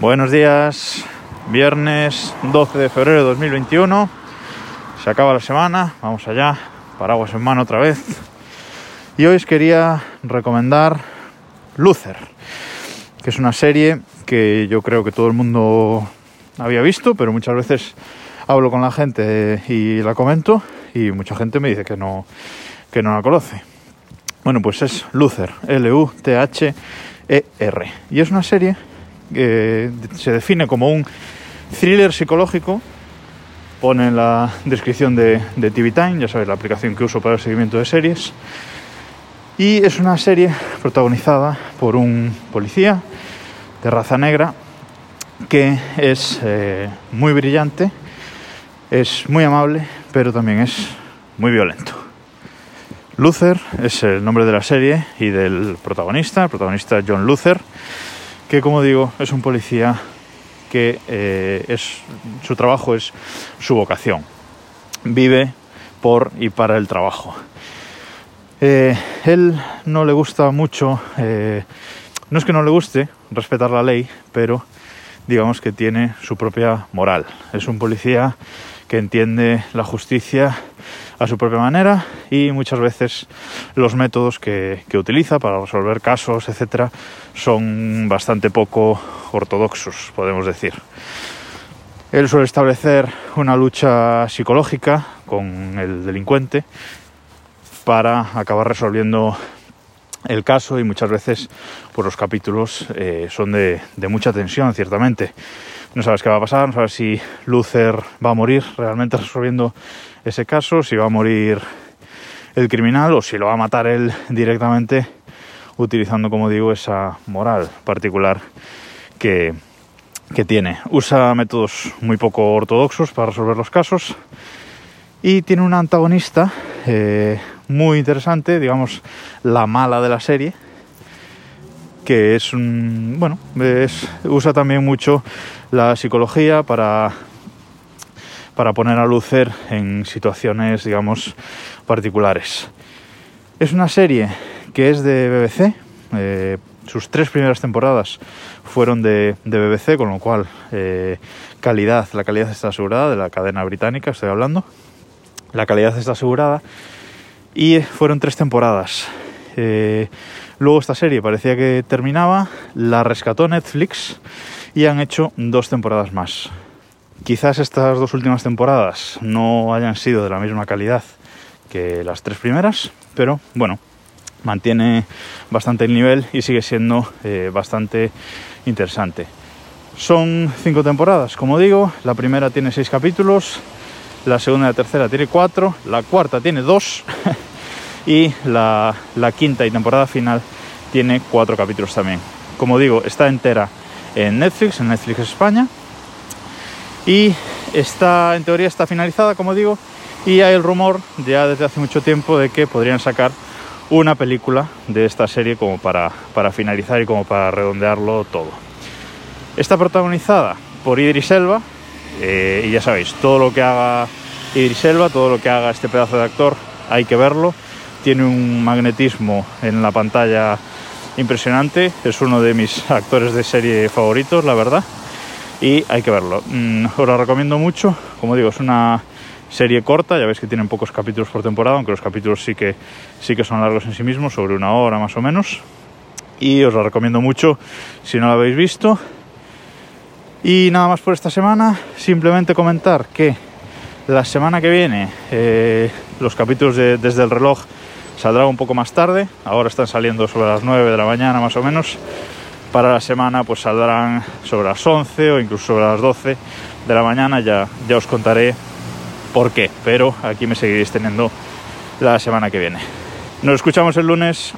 Buenos días, viernes 12 de febrero de 2021. Se acaba la semana, vamos allá, paraguas en mano otra vez. Y hoy os quería recomendar Luther, que es una serie que yo creo que todo el mundo había visto, pero muchas veces hablo con la gente y la comento y mucha gente me dice que no, que no la conoce. Bueno, pues es Luther, L-U-T-H-E-R. Y es una serie que se define como un thriller psicológico. Pone en la descripción de, de TV Time, ya sabéis, la aplicación que uso para el seguimiento de series. Y es una serie protagonizada por un policía de raza negra que es eh, muy brillante, es muy amable, pero también es muy violento. Luther es el nombre de la serie y del protagonista, el protagonista John Luther, que como digo es un policía que eh, es, su trabajo es su vocación. Vive por y para el trabajo. Eh, él no le gusta mucho, eh, no es que no le guste respetar la ley, pero digamos que tiene su propia moral. Es un policía que entiende la justicia a su propia manera y muchas veces los métodos que, utiliza para resolver casos, etcétera, son bastante poco ortodoxos, podemos decir. Él suele establecer una lucha psicológica con el delincuente para acabar resolviendo el caso y muchas veces pues los capítulos eh, son de, mucha tensión, ciertamente. No sabes qué va a pasar, no sabes si Luther va a morir realmente resolviendo ese caso, si va a morir el criminal o si lo va a matar él directamente utilizando, como digo, esa moral particular que, que tiene. Usa métodos muy poco ortodoxos para resolver los casos y tiene un antagonista eh, muy interesante, digamos, la mala de la serie, que es un, bueno, es, usa también mucho la psicología para, para poner a Lucer en situaciones, digamos, particulares. Es una serie que es de BBC, eh, sus tres primeras temporadas fueron de, BBC, con lo cual eh, calidad, la calidad está asegurada de la cadena británica, estoy hablando. La calidad está asegurada y fueron tres temporadas. Eh, luego esta serie parecía que terminaba, la rescató Netflix y han hecho dos temporadas más. Quizás estas dos últimas temporadas no hayan sido de la misma calidad que las tres primeras, pero bueno, mantiene bastante el nivel y sigue siendo eh, bastante interesante. Son cinco temporadas, como digo, la primera tiene seis capítulos, la segunda y la tercera tiene cuatro, la cuarta tiene dos y la, quinta y temporada final tiene cuatro capítulos también. Como digo, está entera en Netflix, en Netflix España y está, en teoría está finalizada, como digo, y hay el rumor ya desde hace mucho tiempo de que podrían sacar una película de esta serie como para, para finalizar y como para redondearlo todo. Está protagonizada por Idris Elba, eh, y ya sabéis, todo lo que haga Idris Elba, todo lo que haga este pedazo de actor, hay que verlo. Tiene un magnetismo en la pantalla impresionante. Es uno de mis actores de serie favoritos, la verdad. Y hay que verlo. Mm, os lo recomiendo mucho. Como digo, es una serie corta. Ya veis que tienen pocos capítulos por temporada, aunque los capítulos sí que, sí que son largos en sí mismos, sobre una hora más o menos. Y os lo recomiendo mucho si no lo habéis visto. Y nada más por esta semana, simplemente comentar que la semana que viene eh, los capítulos de Desde el reloj saldrán un poco más tarde, ahora están saliendo sobre las 9 de la mañana más o menos, para la semana pues saldrán sobre las 11 o incluso sobre las 12 de la mañana, ya, ya os contaré por qué, pero aquí me seguiréis teniendo la semana que viene. Nos escuchamos el lunes.